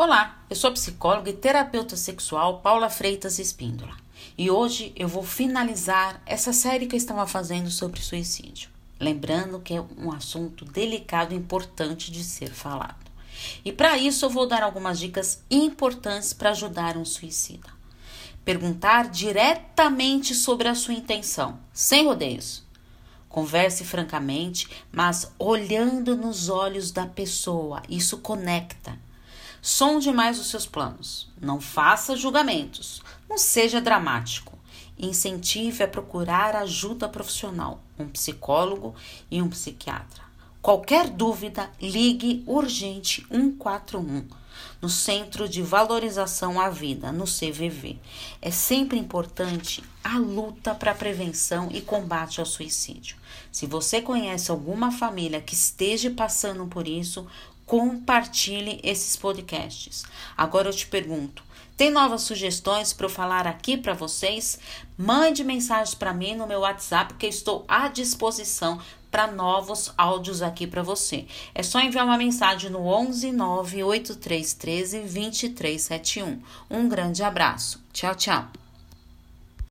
Olá, eu sou psicóloga e terapeuta sexual Paula Freitas Espíndola e hoje eu vou finalizar essa série que eu estava fazendo sobre suicídio. Lembrando que é um assunto delicado e importante de ser falado. E para isso eu vou dar algumas dicas importantes para ajudar um suicida. Perguntar diretamente sobre a sua intenção, sem rodeios. Converse francamente, mas olhando nos olhos da pessoa. Isso conecta Sonde mais os seus planos. Não faça julgamentos. Não seja dramático. Incentive a procurar ajuda profissional, um psicólogo e um psiquiatra. Qualquer dúvida, ligue urgente 141 no Centro de Valorização à Vida, no CVV. É sempre importante a luta para a prevenção e combate ao suicídio. Se você conhece alguma família que esteja passando por isso, compartilhe esses podcasts. Agora eu te pergunto: tem novas sugestões para eu falar aqui para vocês? Mande mensagens para mim no meu WhatsApp que eu estou à disposição para novos áudios aqui para você. É só enviar uma mensagem no 11 98313 2371. Um grande abraço. Tchau, tchau.